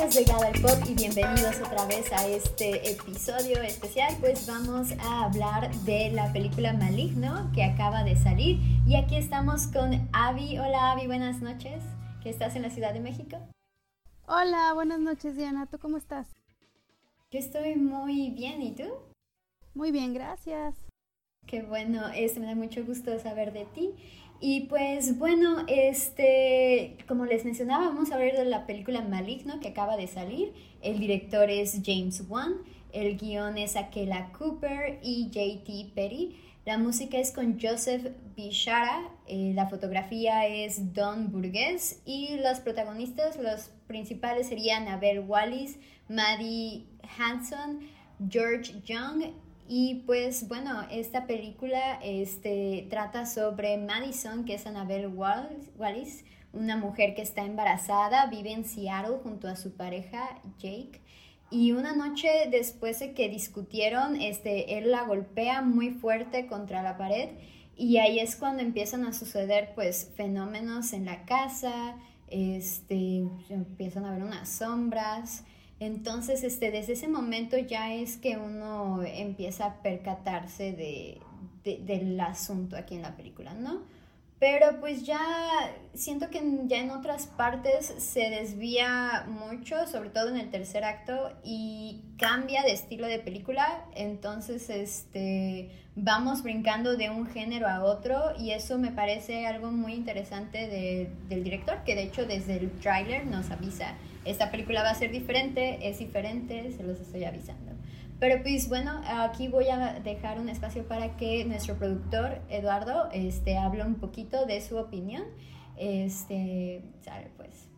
amigos de Pop y bienvenidos otra vez a este episodio especial. Pues vamos a hablar de la película Maligno que acaba de salir y aquí estamos con Avi. Hola Avi, buenas noches. ¿Qué estás en la Ciudad de México? Hola, buenas noches Diana. ¿Tú cómo estás? Yo estoy muy bien, ¿y tú? Muy bien, gracias. Qué bueno, este me da mucho gusto saber de ti. Y pues bueno, este, como les mencionaba, vamos a ver de la película Maligno que acaba de salir. El director es James Wan, el guion es Akela Cooper y JT Petty. La música es con Joseph Bishara, eh, la fotografía es Don Burgess y los protagonistas, los principales serían Abel Wallis, Maddie Hanson, George Young y pues bueno, esta película este, trata sobre Madison, que es Annabelle Wallis, una mujer que está embarazada, vive en Seattle junto a su pareja Jake. Y una noche después de que discutieron, este, él la golpea muy fuerte contra la pared y ahí es cuando empiezan a suceder pues fenómenos en la casa, este, empiezan a ver unas sombras, entonces, este, desde ese momento ya es que uno empieza a percatarse de, del asunto aquí en la película, ¿no? Pero pues ya siento que ya en otras partes se desvía mucho, sobre todo en el tercer acto, y cambia de estilo de película. Entonces, este, vamos brincando de un género a otro y eso me parece algo muy interesante del director, que de hecho desde el tráiler nos avisa esta película va a ser diferente, es diferente, se los estoy avisando. Pero pues bueno, aquí voy a dejar un espacio para que nuestro productor Eduardo este, hable un poquito de su opinión. Este, sale pues.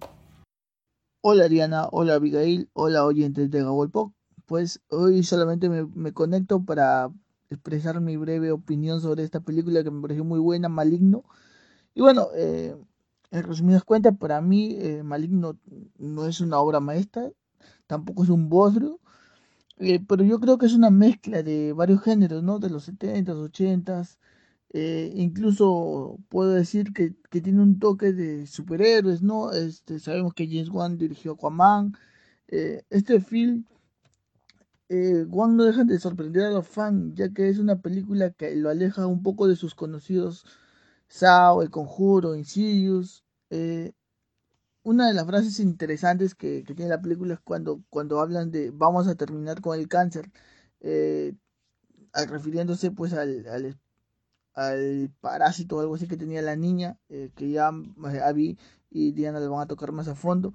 Hola Ariana, hola Abigail, hola oyentes de Gawalpok. Pues hoy solamente me, me, conecto para expresar mi breve opinión sobre esta película que me pareció muy buena, Maligno. Y bueno, eh, en resumidas cuentas, para mí, eh, Maligno no es una obra maestra, tampoco es un bodrio, eh, pero yo creo que es una mezcla de varios géneros, ¿no? De los 70s, 80s, eh, incluso puedo decir que, tiene un toque de superhéroes, ¿no? Este, sabemos que James Wan dirigió Aquaman. este film, Wan no deja de sorprender a los fans, ya que es una película que lo aleja un poco de sus conocidos Sao, El Conjuro, Insidious. Eh, una de las frases interesantes que, tiene la película es cuando, cuando hablan de vamos a terminar con el cáncer, eh, refiriéndose pues al, al, parásito o algo así que tenía la niña, eh, que ya Abby y Diana le van a tocar más a fondo.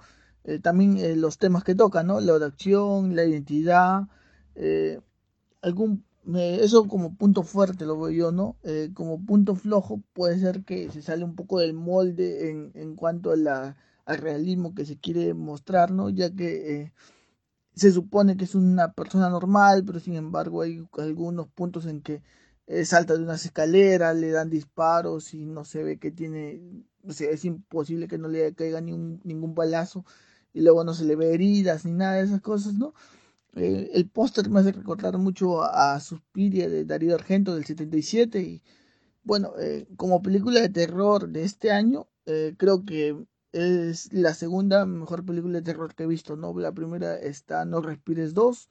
también los temas que tocan, ¿no? La acción, la identidad, algún eso como punto fuerte lo veo yo, ¿no? Eh, como punto flojo puede ser que se sale un poco del molde en, en cuanto a la, al realismo que se quiere mostrar, ¿no? Ya que eh, se supone que es una persona normal, pero sin embargo hay algunos puntos en que eh, salta de unas escaleras, le dan disparos y no se ve que tiene, o sea, es imposible que no le caiga ni un, ningún balazo y luego no se le ve heridas ni nada de esas cosas, ¿no? Eh, el póster me hace recordar mucho a, Suspiria de Darío Argento del 77 y bueno, eh, como película de terror de este año, eh, creo que es la segunda mejor película de terror que he visto, ¿no? La primera está No Respires 2,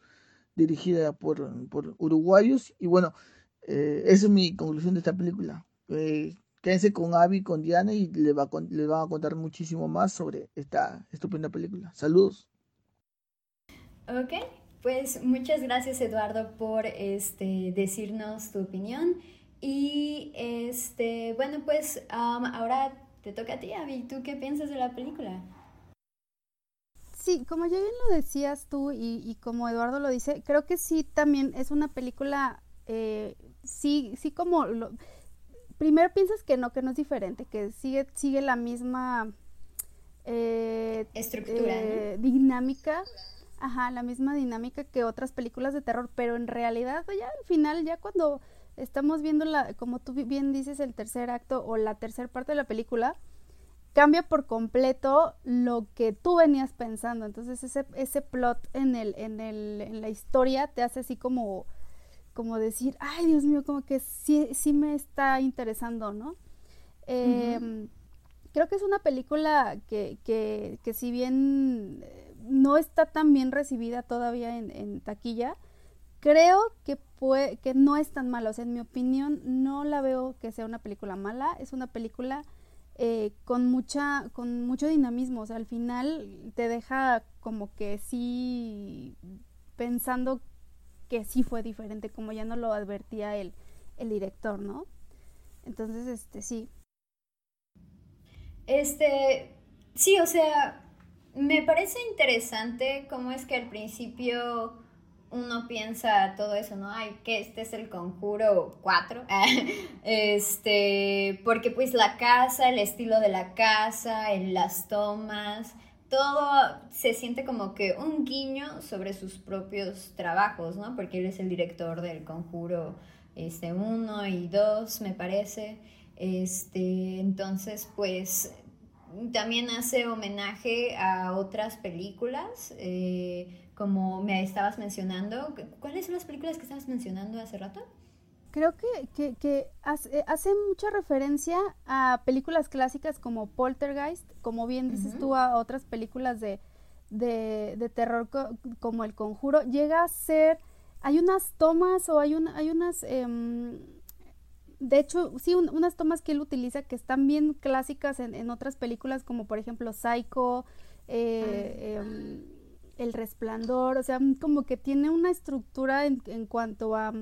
dirigida por, uruguayos y bueno, esa es mi conclusión de esta película. quédense con Abby, con Diana y les, va les van a contar muchísimo más sobre esta estupenda película. Saludos. Ok, pues muchas gracias Eduardo por este, decirnos tu opinión. Y este, bueno, pues ahora te toca a ti, Abby. ¿Tú qué piensas de la película? Sí, como ya bien lo decías tú y, como Eduardo lo dice, creo que sí también es una película, eh, sí, sí como lo, primero piensas que no, que no es diferente, que sigue, sigue la misma eh, estructura, eh, dinámica Ajá, la misma dinámica que otras películas de terror, pero en realidad ya al final, ya cuando estamos viendo la, como tú bien dices, el tercer acto o la tercera parte de la película, cambia por completo lo que tú venías pensando. Entonces ese, ese plot en el, en el, en la historia te hace así como, como decir, ay Dios mío, como que sí, sí me está interesando, ¿no? Em, creo que es una película que, que, que si bien no está tan bien recibida todavía en, taquilla. Creo que, que no es tan mala, o sea, en mi opinión no la veo que sea una película mala, es una película eh, con mucha, con mucho dinamismo, o sea, al final te deja como que sí pensando que sí fue diferente, como ya no lo advertía el, el director, ¿no? Entonces, este, sí. Este, sí, o sea, me parece interesante cómo es que al principio uno piensa todo eso, ¿no? Ay, que este es el conjuro 4. este, porque pues la casa, el estilo de la casa, en las tomas, todo se siente como que un guiño sobre sus propios trabajos, ¿no? Porque él es el director del conjuro este, 1 y 2, me parece. Este, entonces, pues también hace homenaje a otras películas, eh, como me estabas mencionando. ¿Cuáles son las películas que estabas mencionando hace rato? Creo que, que, hace, mucha referencia a películas clásicas como Poltergeist, como bien dices tú, a otras películas de, de, terror como El Conjuro. Llega a ser, hay unas tomas o hay, un, hay unas... Em, de hecho, sí, unas tomas que él utiliza que están bien clásicas en, otras películas, como por ejemplo Psycho, eh, em, El Resplandor, o sea, como que tiene una estructura en, cuanto a,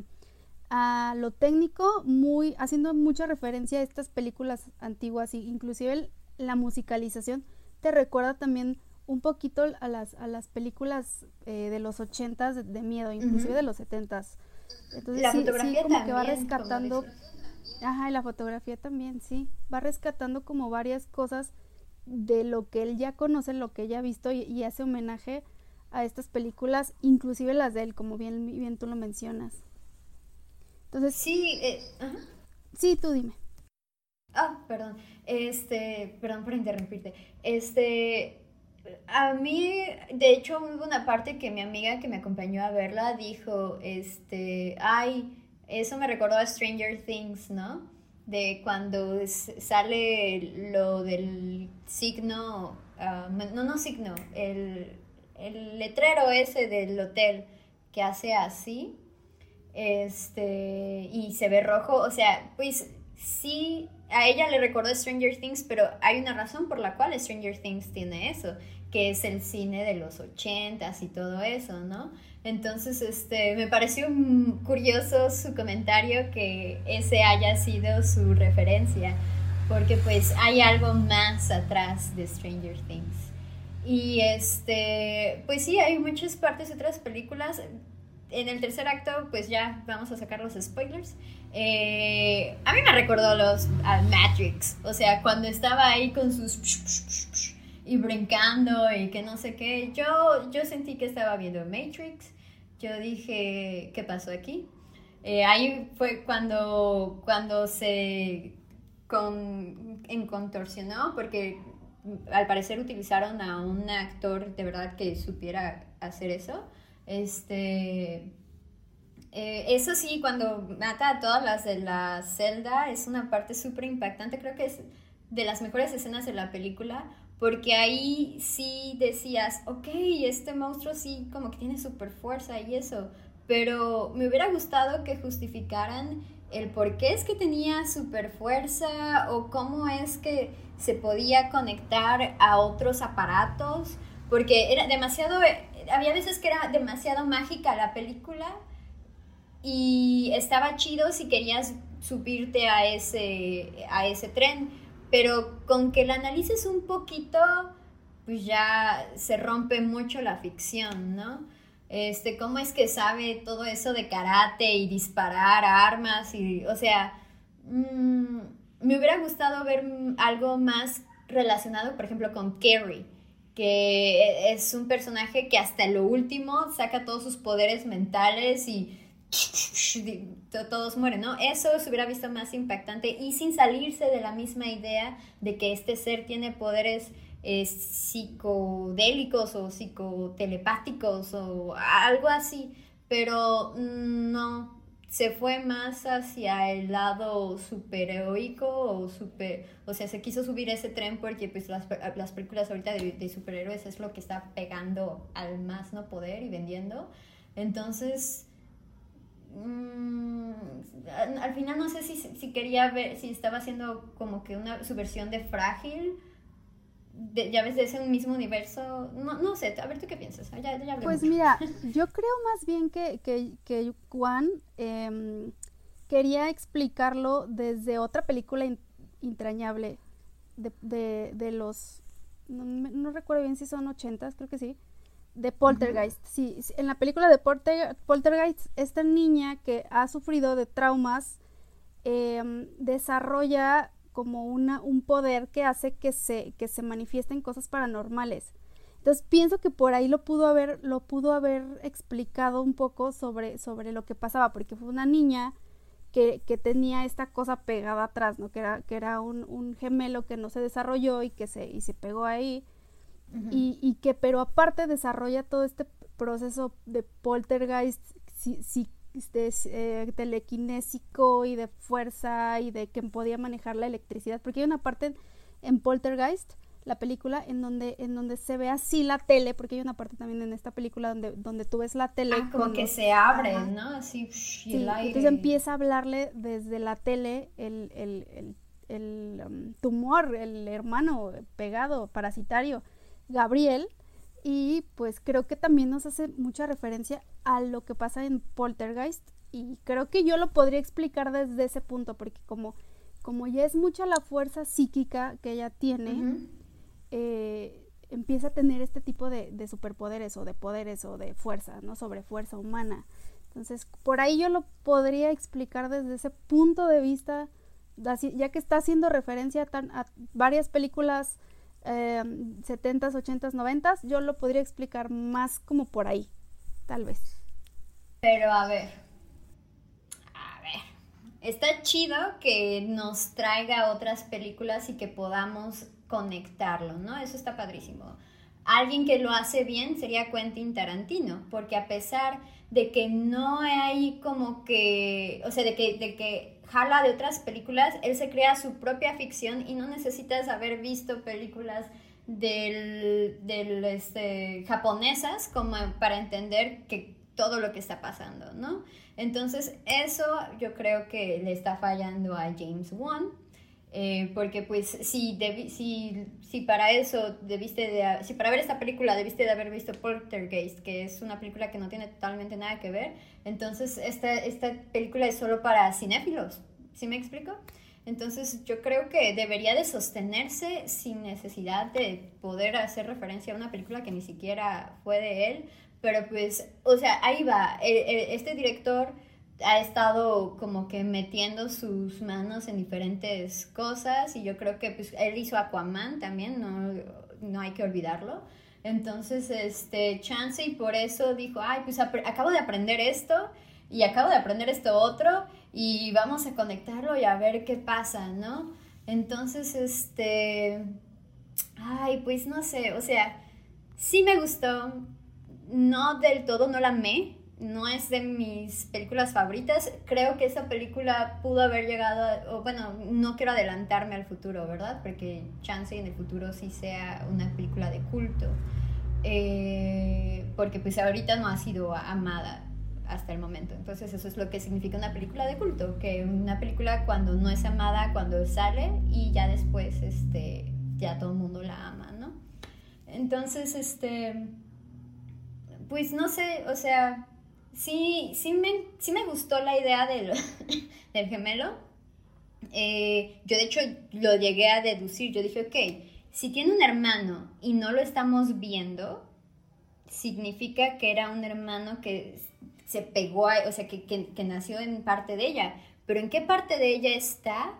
a, lo técnico, muy, haciendo mucha referencia a estas películas antiguas, y inclusive la musicalización te recuerda también un poquito a las, a las películas eh, de los ochentas de, miedo, inclusive de los setentas. Entonces, la fotografía como que va rescatando Ajá, y la fotografía también, sí. Va rescatando como varias cosas de lo que él ya conoce, lo que ella ha visto y, hace homenaje a estas películas, inclusive las de él, como bien, bien tú lo mencionas. Entonces, sí, eh, sí, tú dime. Ah, perdón, este, perdón por interrumpirte. Este, a mí, de hecho, hubo una parte que mi amiga que me acompañó a verla dijo, este, ay, eso me recordó a Stranger Things, ¿no? De cuando sale lo del signo, ah, no, no signo, el, el letrero ese del hotel que hace así, este, y se ve rojo, o sea, pues sí, a ella le recordó Stranger Things, pero hay una razón por la cual Stranger Things tiene eso, que es el cine de los ochentas y todo eso, ¿no? Entonces, este, me pareció curioso su comentario que ese haya sido su referencia, porque pues hay algo más atrás de Stranger Things. Y este, pues sí, hay muchas partes de otras películas. En el tercer acto, pues ya vamos a sacar los spoilers. Eh, a mí me recordó los Matrix, o sea, cuando estaba ahí con sus y brincando y que no sé qué. Yo, yo sentí que estaba viendo Matrix. Yo dije, ¿qué pasó aquí? Eh, ahí fue cuando, cuando se con, contorsionó, porque al parecer utilizaron a un actor de verdad que supiera hacer eso. Este, eh, eso sí, cuando mata a todas las de la celda es una parte súper impactante. Creo que es de las mejores escenas de la película porque ahí sí decías, ok, este monstruo sí como que tiene super fuerza y eso, pero me hubiera gustado que justificaran el por qué es que tenía super fuerza o cómo es que se podía conectar a otros aparatos, porque era demasiado, había veces que era demasiado mágica la película y estaba chido si querías subirte a ese, a ese tren pero con que la analices un poquito, pues ya se rompe mucho la ficción, ¿no? Este, cómo es que sabe todo eso de karate y disparar armas y, o sea, mm, me hubiera gustado ver algo más relacionado, por ejemplo, con Carrie, que es un personaje que hasta lo último saca todos sus poderes mentales y todos mueren, ¿no? Eso se hubiera visto más impactante y sin salirse de la misma idea de que este ser tiene poderes eh, psicodélicos o psicotelepáticos o algo así, pero mm, no, se fue más hacia el lado superheroico o super, o sea, se quiso subir ese tren porque pues las, las películas ahorita de, superhéroes es lo que está pegando al más no poder y vendiendo. Entonces, al final no sé si, si, quería ver, si estaba haciendo como que una, su versión de frágil ya ves, de ese mismo universo. No, no sé, a ver tú qué piensas. pues mira, yo creo más bien que, que, que Juan em, quería explicarlo desde otra película entrañable de, de, los. No, recuerdo bien si son ochentas, creo que sí. De Poltergeist. Sí, en la película de Poltergeist, esta niña que ha sufrido de traumas em, desarrolla como una, un poder que hace que se, que se manifiesten cosas paranormales. Entonces pienso que por ahí lo pudo haber, lo pudo haber explicado un poco sobre, sobre lo que pasaba, porque fue una niña que, que tenía esta cosa pegada atrás, ¿no? Que era, que era un, un gemelo que no se desarrolló y que se, y se pegó ahí. Y, y, que, pero aparte desarrolla todo este proceso de poltergeist si de, eh, telequinésico y de fuerza y de que podía manejar la electricidad, porque hay una parte en, Poltergeist, la película, en donde, en donde se ve así la tele, porque hay una parte también en esta película donde, donde tú ves la tele. Ah, como que se abre, ¿no? Así, Entonces empieza a hablarle desde la tele el, el, el, el um, tumor, el hermano pegado, parasitario, Gabriel, y pues creo que también nos hace mucha referencia a lo que pasa en Poltergeist y creo que yo lo podría explicar desde ese punto porque como, como ya es mucha la fuerza psíquica que ella tiene, eh, empieza a tener este tipo de, de, superpoderes o de poderes o de fuerza, ¿no? Sobre fuerza humana. Entonces, por ahí yo lo podría explicar desde ese punto de vista, ya que está haciendo referencia tan, a varias películas 70s, 80s, 90s, yo lo podría explicar más como por ahí, tal vez. Pero a ver, a ver, está chido que nos traiga otras películas y que podamos conectarlo, ¿no? Eso está padrísimo. Alguien que lo hace bien sería Quentin Tarantino, porque a pesar de que no hay como que, o sea, de que, de que jala de otras películas, él se crea su propia ficción y no necesitas haber visto películas del, del este, japonesas como para entender que todo lo que está pasando, ¿no? Entonces eso yo creo que le está fallando a James Wan, eh, porque pues si, si, si para eso debiste de, si para ver esta película debiste de haber visto Poltergeist, que es una película que no tiene totalmente nada que ver, entonces esta, esta película es solo para cinéfilos, ¿sí me explico? Entonces yo creo que debería de sostenerse sin necesidad de poder hacer referencia a una película que ni siquiera fue de él, pero pues, o sea, ahí va, este director ha estado como que metiendo sus manos en diferentes cosas y yo creo que pues él hizo Aquaman también, no, no hay que olvidarlo. Entonces, este, Chance y por eso dijo, ay, pues acabo de aprender esto y acabo de aprender esto otro y vamos a conectarlo y a ver qué pasa, ¿no? Entonces, este, ay, pues no sé, o sea, sí me gustó, no del todo, no la amé, no es de mis películas favoritas. Creo que esa película pudo haber llegado, o bueno, no quiero adelantarme al futuro, ¿verdad? Porque chance en el futuro sí sea una película de culto. Eh, porque pues ahorita no ha sido amada hasta el momento. Entonces eso es lo que significa una película de culto, que una película cuando no es amada, cuando sale y ya después este, ya todo el mundo la ama, ¿no? Entonces, este, pues no sé, o sea, sí, sí, me, sí me gustó la idea del, gemelo. Eh, yo de hecho lo llegué a deducir, yo dije, ok, si tiene un hermano y no lo estamos viendo, significa que era un hermano que se pegó, a, o sea, que, que, que, nació en parte de ella, pero ¿en qué parte de ella está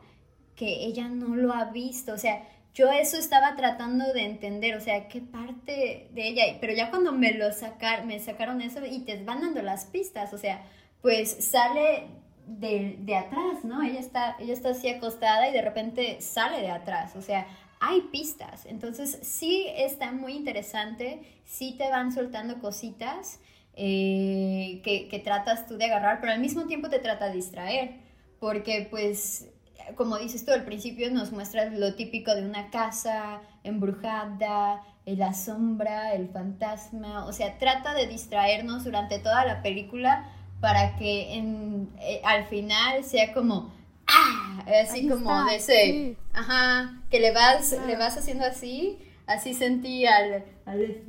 que ella no lo ha visto? O sea, yo eso estaba tratando de entender, o sea, qué parte de ella, pero ya cuando me lo sacar, me sacaron eso y te van dando las pistas, o sea, pues sale de, de atrás, ¿no? Ella está, ella está así acostada y de repente sale de atrás, o sea, hay pistas, entonces sí está muy interesante, sí te van soltando cositas eh, que, que tratas tú de agarrar, pero al mismo tiempo te trata de distraer, porque pues como dices tú, al principio nos muestras lo típico de una casa embrujada, la sombra, el fantasma, o sea, trata de distraernos durante toda la película para que en, eh, al final sea como, ¡ah! Así como de ese, ajá, que le vas, le vas haciendo así, así sentí al, al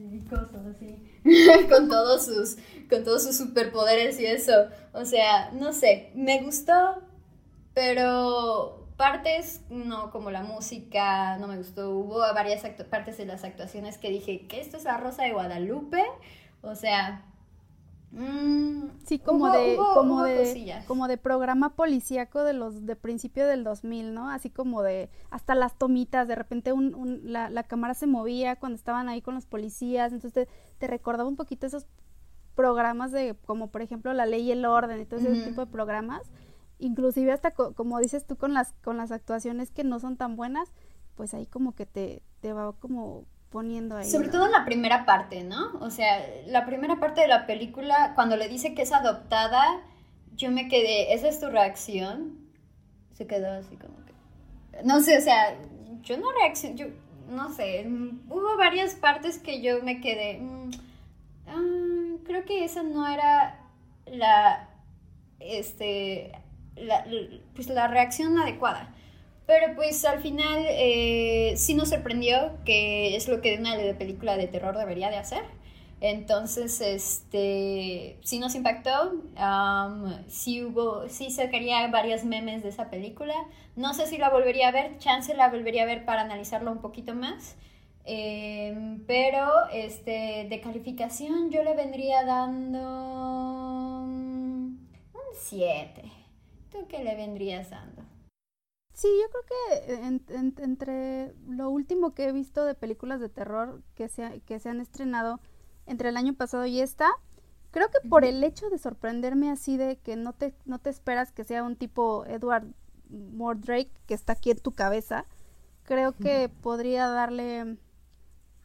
así, con todos sus, con todos sus superpoderes y eso, o sea, no sé, me gustó, pero partes, no, como la música, no me gustó. Hubo varias partes de las actuaciones que dije, que esto es la Rosa de Guadalupe? O sea... Mm, sí, como de, como, de como de programa policíaco de los de principio del 2000, ¿no? Así como de hasta las tomitas, de repente un, la, la, cámara se movía cuando estaban ahí con los policías, entonces te, recordaba un poquito esos programas de como por ejemplo La Ley y el Orden y todo ese tipo de programas inclusive hasta como dices tú con las con las actuaciones que no son tan buenas pues ahí como que te, te va como poniendo ahí sobre todo en la primera parte no o sea la primera parte de la película cuando le dice que es adoptada yo me quedé esa es tu reacción se quedó así como que no sé o sea yo no reaccioné yo no sé hubo varias partes que yo me quedé mm, ah, creo que esa no era la este la, pues la reacción adecuada. Pero pues al final eh, sí nos sorprendió, que es lo que una película de terror debería de hacer. Entonces, este, sí nos impactó, um, sí hubo, sí sacaría varios memes de esa película. No sé si la volvería a ver, chance la volvería a ver para analizarlo un poquito más. Em, pero, este, de calificación yo le vendría dando un 7 que le vendrías dando? Sí, yo creo que entre lo último que he visto de películas de terror que se, que se han estrenado entre el año pasado y esta, creo que por el hecho de sorprenderme así de que no te, no te esperas que sea un tipo Edward Mordrake que está aquí en tu cabeza, creo que podría darle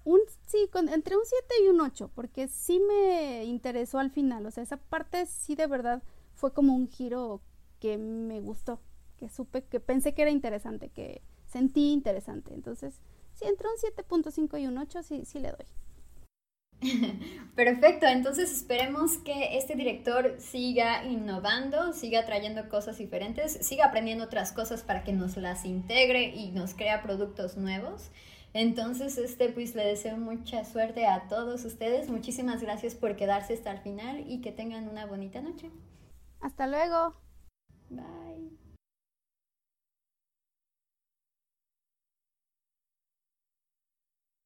un sí, con, entre un 7 y un 8, porque sí me interesó al final, o sea, esa parte sí de verdad fue como un giro que me gustó, que supe, que pensé que era interesante, que sentí interesante. Entonces, si entre un 7.5 y un 8, sí, sí le doy. Perfecto, entonces esperemos que este director siga innovando, siga trayendo cosas diferentes, siga aprendiendo otras cosas para que nos las integre y nos crea productos nuevos. Entonces, este, pues le deseo mucha suerte a todos ustedes. Muchísimas gracias por quedarse hasta el final y que tengan una bonita noche. Hasta luego. Bye.